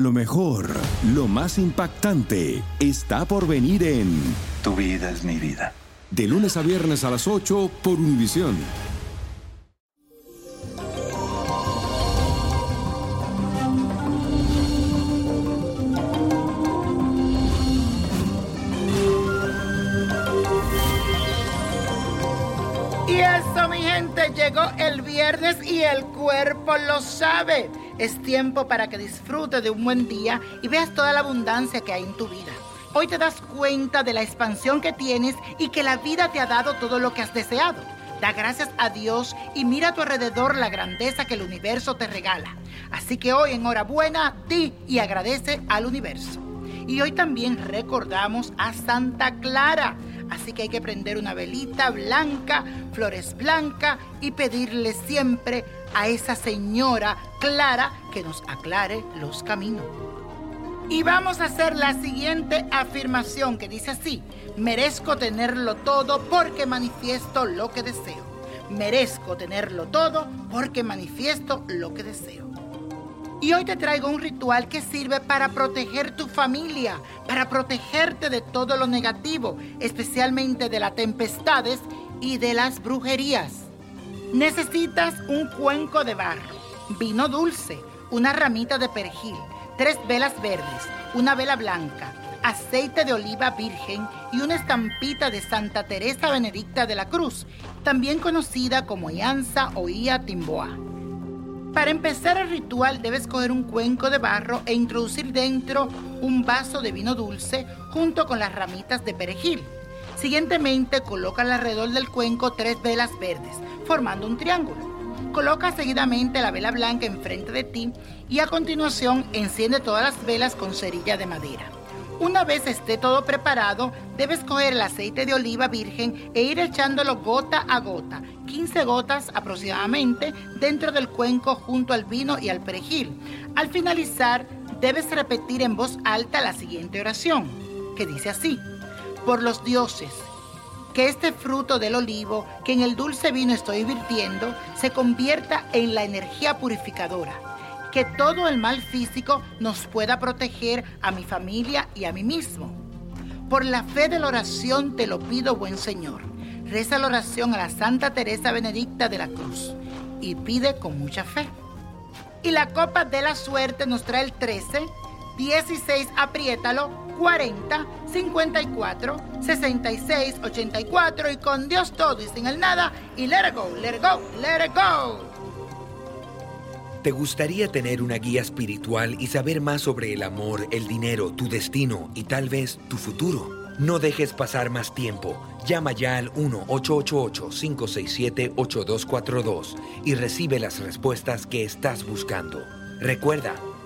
Lo mejor, lo más impactante, está por venir en Tu vida es mi vida. De lunes a viernes a las 8 por Univisión. Y eso, mi gente, llegó el viernes y el cuerpo lo sabe. Es tiempo para que disfrutes de un buen día y veas toda la abundancia que hay en tu vida. Hoy te das cuenta de la expansión que tienes y que la vida te ha dado todo lo que has deseado. Da gracias a Dios y mira a tu alrededor la grandeza que el universo te regala. Así que hoy, enhorabuena, di y agradece al universo. Y hoy también recordamos a Santa Clara. Así que hay que prender una velita blanca, flores blancas y pedirle siempre a esa señora Clara que nos aclare los caminos. Y vamos a hacer la siguiente afirmación que dice así, merezco tenerlo todo porque manifiesto lo que deseo. Merezco tenerlo todo porque manifiesto lo que deseo. Y hoy te traigo un ritual que sirve para proteger tu familia, para protegerte de todo lo negativo, especialmente de las tempestades y de las brujerías. Necesitas un cuenco de barro, vino dulce, una ramita de perejil, tres velas verdes, una vela blanca, aceite de oliva virgen y una estampita de Santa Teresa Benedicta de la Cruz, también conocida como Ianza o Ia Timboa. Para empezar el ritual debes coger un cuenco de barro e introducir dentro un vaso de vino dulce junto con las ramitas de perejil. Siguientemente coloca alrededor del cuenco tres velas verdes, formando un triángulo. Coloca seguidamente la vela blanca enfrente de ti y a continuación enciende todas las velas con cerilla de madera. Una vez esté todo preparado, debes coger el aceite de oliva virgen e ir echándolo gota a gota, 15 gotas aproximadamente, dentro del cuenco junto al vino y al perejil. Al finalizar, debes repetir en voz alta la siguiente oración, que dice así, por los dioses, que este fruto del olivo que en el dulce vino estoy virtiendo se convierta en la energía purificadora que todo el mal físico nos pueda proteger a mi familia y a mí mismo. Por la fe de la oración te lo pido, buen Señor. Reza la oración a la Santa Teresa Benedicta de la Cruz y pide con mucha fe. Y la copa de la suerte nos trae el 13, 16, apriétalo, 40, 54, 66, 84 y con Dios todo y sin el nada y let it go, let it go, let it go. ¿Te gustaría tener una guía espiritual y saber más sobre el amor, el dinero, tu destino y tal vez tu futuro? No dejes pasar más tiempo. Llama ya al 1-888-567-8242 y recibe las respuestas que estás buscando. Recuerda,